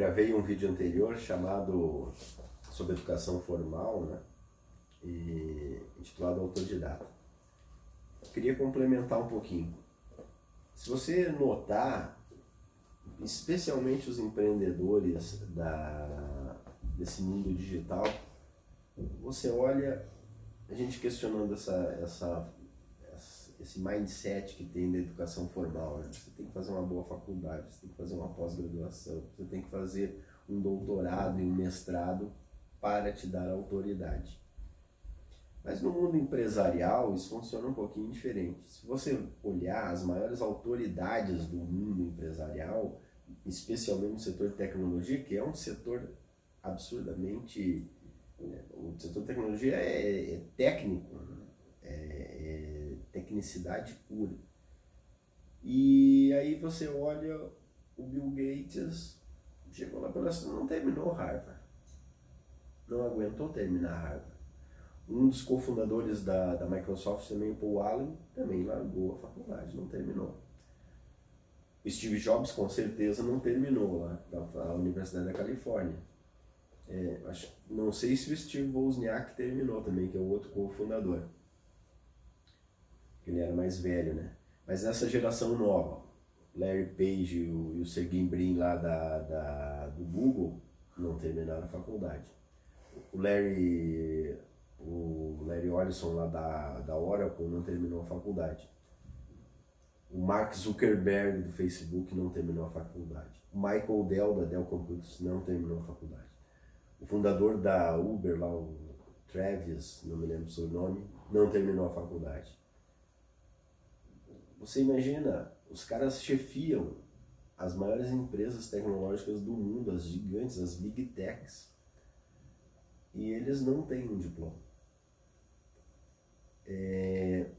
gravei um vídeo anterior chamado sobre educação formal, né? E intitulado Autodidata. Queria complementar um pouquinho. Se você notar, especialmente os empreendedores da, desse mundo digital, você olha a gente questionando essa, essa, esse mindset que tem da educação formal. Né? Você tem que fazer uma boa faculdade, você tem que fazer uma pós-graduação, você tem que fazer um doutorado e um mestrado para te dar autoridade. Mas no mundo empresarial isso funciona um pouquinho diferente. Se você olhar as maiores autoridades do mundo empresarial, especialmente no setor de tecnologia, que é um setor absurdamente. Né, o setor de tecnologia é, é técnico, né? Tecnicidade pura. E aí você olha o Bill Gates, chegou lá pela não terminou Harvard. Não aguentou terminar Harvard. Um dos cofundadores da, da Microsoft também, Paul Allen, também largou a faculdade, não terminou. Steve Jobs com certeza não terminou lá da Universidade da Califórnia. É, acho, não sei se o Steve Wozniak terminou também, que é o outro cofundador. Ele era mais velho, né? Mas essa geração nova, Larry Page e o, Sergey Brin lá da, da, do Google, não terminaram a faculdade. O Larry, o Larry Ellison lá da, da Oracle não terminou a faculdade. O Mark Zuckerberg do Facebook não terminou a faculdade. O Michael Dell da Dell Computers não terminou a faculdade. O fundador da Uber lá, o Travis, não me lembro o seu nome, não terminou a faculdade. Você imagina, os caras chefiam as maiores empresas tecnológicas do mundo, as gigantes, as big techs, e eles não têm um diploma. É,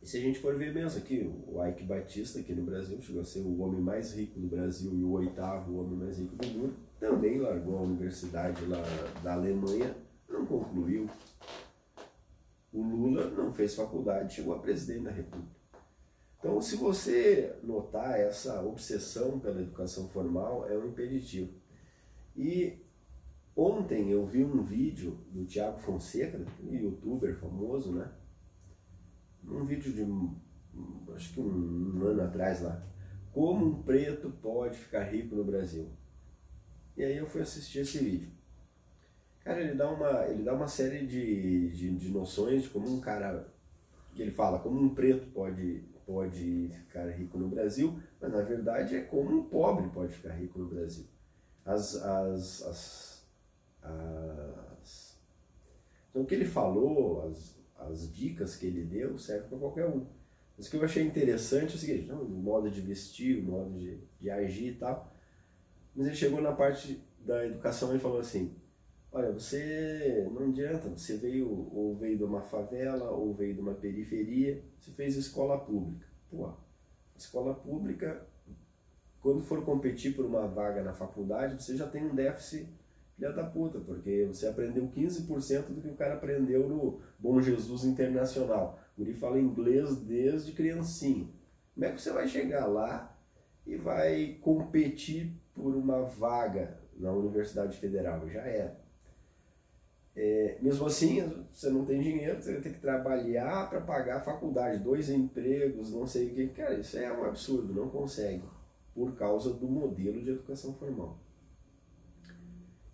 e se a gente for ver mesmo aqui, o Ike Batista aqui no Brasil chegou a ser o homem mais rico do Brasil e o oitavo homem mais rico do mundo, também largou a universidade lá da Alemanha, não concluiu. O Lula não fez faculdade, chegou a presidente da República. Então, se você notar essa obsessão pela educação formal, é um impeditivo. E ontem eu vi um vídeo do Tiago Fonseca, um youtuber famoso, né? um vídeo de acho que um, um ano atrás lá, como um preto pode ficar rico no Brasil. E aí eu fui assistir esse vídeo. Cara, ele dá uma, ele dá uma série de, de, de noções de como um cara, que ele fala, como um preto pode, pode ficar rico no Brasil, mas na verdade é como um pobre pode ficar rico no Brasil. As, as, as, as... Então o que ele falou, as, as dicas que ele deu servem para qualquer um. Mas o que eu achei interessante é o seguinte, não, o modo de vestir, o modo de, de agir e tal. Mas ele chegou na parte da educação e falou assim, olha, você não adianta, você veio ou veio de uma favela ou veio de uma periferia, você fez escola pública. Pô, escola pública, quando for competir por uma vaga na faculdade, você já tem um déficit filha da puta, porque você aprendeu 15% do que o cara aprendeu no Bom Jesus Internacional. O guri fala inglês desde criancinha. Como é que você vai chegar lá e vai competir por uma vaga na Universidade Federal? Já era. É, mesmo assim, você não tem dinheiro, você ter que trabalhar para pagar a faculdade, dois empregos, não sei o que. Cara, isso é um absurdo, não consegue, por causa do modelo de educação formal.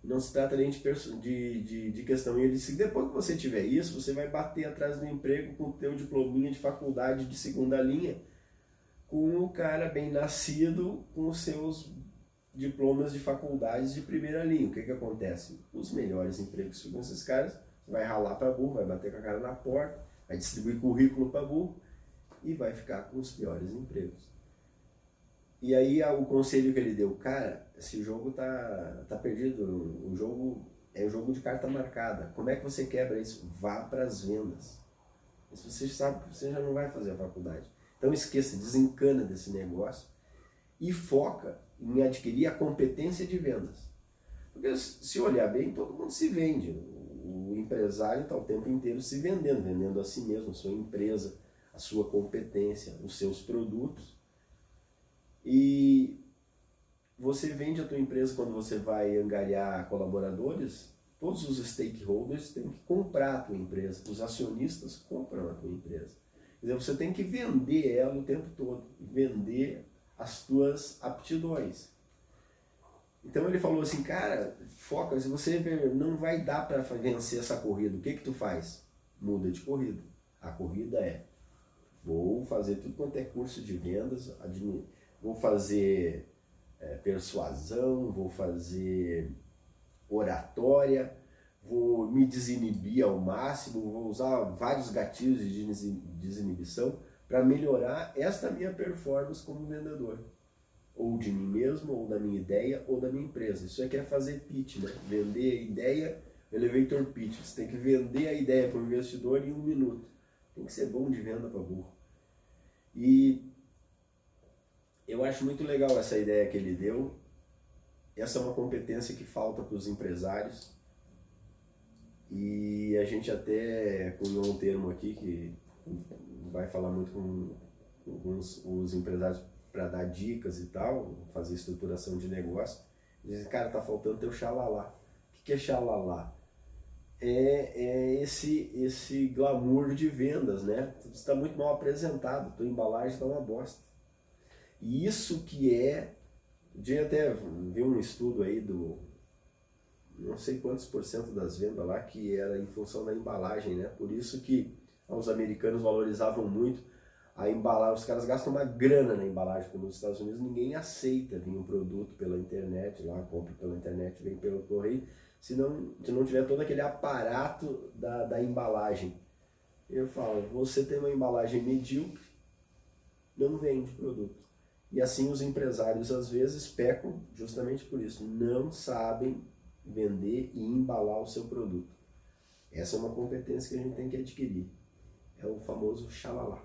Não se trata nem de, de, de, questão. Ele disse depois que você tiver isso, você vai bater atrás do emprego com o teu diplominha de faculdade de segunda linha, com o cara bem nascido, com os seus diplomas de faculdades de primeira linha. O que que acontece? Os melhores empregos ficam esses caras, vai ralar para burro, vai bater com a cara na porta, vai distribuir currículo para burro e vai ficar com os piores empregos. E aí o conselho que ele deu, cara, esse jogo tá, tá perdido, o jogo é um jogo de carta marcada. Como é que você quebra isso? Vá para as vendas. Se você sabe que você já não vai fazer a faculdade. Então esqueça, desencana desse negócio e foca em adquirir a competência de vendas. Porque se olhar bem, todo mundo se vende. O empresário está o tempo inteiro se vendendo, vendendo a si mesmo, a sua empresa, a sua competência, os seus produtos. E você vende a tua empresa quando você vai angariar colaboradores, todos os stakeholders têm que comprar a tua empresa, os acionistas compram a tua empresa. Quer dizer, você tem que vender ela o tempo todo, vender as tuas aptidões. Então ele falou assim, cara, foca, se você não vai dar para vencer essa corrida, o que que tu faz? Muda de corrida. A corrida é, vou fazer tudo quanto é curso de vendas, vou fazer é, persuasão, vou fazer oratória, vou me desinibir ao máximo, vou usar vários gatilhos de desinibição para melhorar esta minha performance como vendedor ou de mim mesmo, ou da minha ideia, ou da minha empresa. Isso aqui é fazer pitch, né? Vender a ideia, elevator pitch. Você tem que vender a ideia para o investidor em um minuto. Tem que ser bom de venda para burro. E eu acho muito legal essa ideia que ele deu. Essa é uma competência que falta para os empresários. E a gente até cunhou um termo aqui que vai falar muito com, com os, os empresários para dar dicas e tal, fazer estruturação de negócio, dizem, cara, tá faltando teu xalala. O que é xalala? É, é esse, esse glamour de vendas, né? Está muito mal apresentado, tua embalagem está uma bosta. E isso que é, de até vi um estudo aí do, não sei quantos por cento das vendas lá que era em função da embalagem, né? Por isso que os americanos valorizavam muito a embalagem, os caras gastam uma grana na embalagem, porque nos Estados Unidos ninguém aceita vir um produto pela internet, lá compra pela internet, vem pelo correio, se não, se não tiver todo aquele aparato da, da embalagem. Eu falo, você tem uma embalagem medíocre, não vende produto. E assim os empresários às vezes pecam justamente por isso, não sabem vender e embalar o seu produto. Essa é uma competência que a gente tem que adquirir. É o famoso xalala.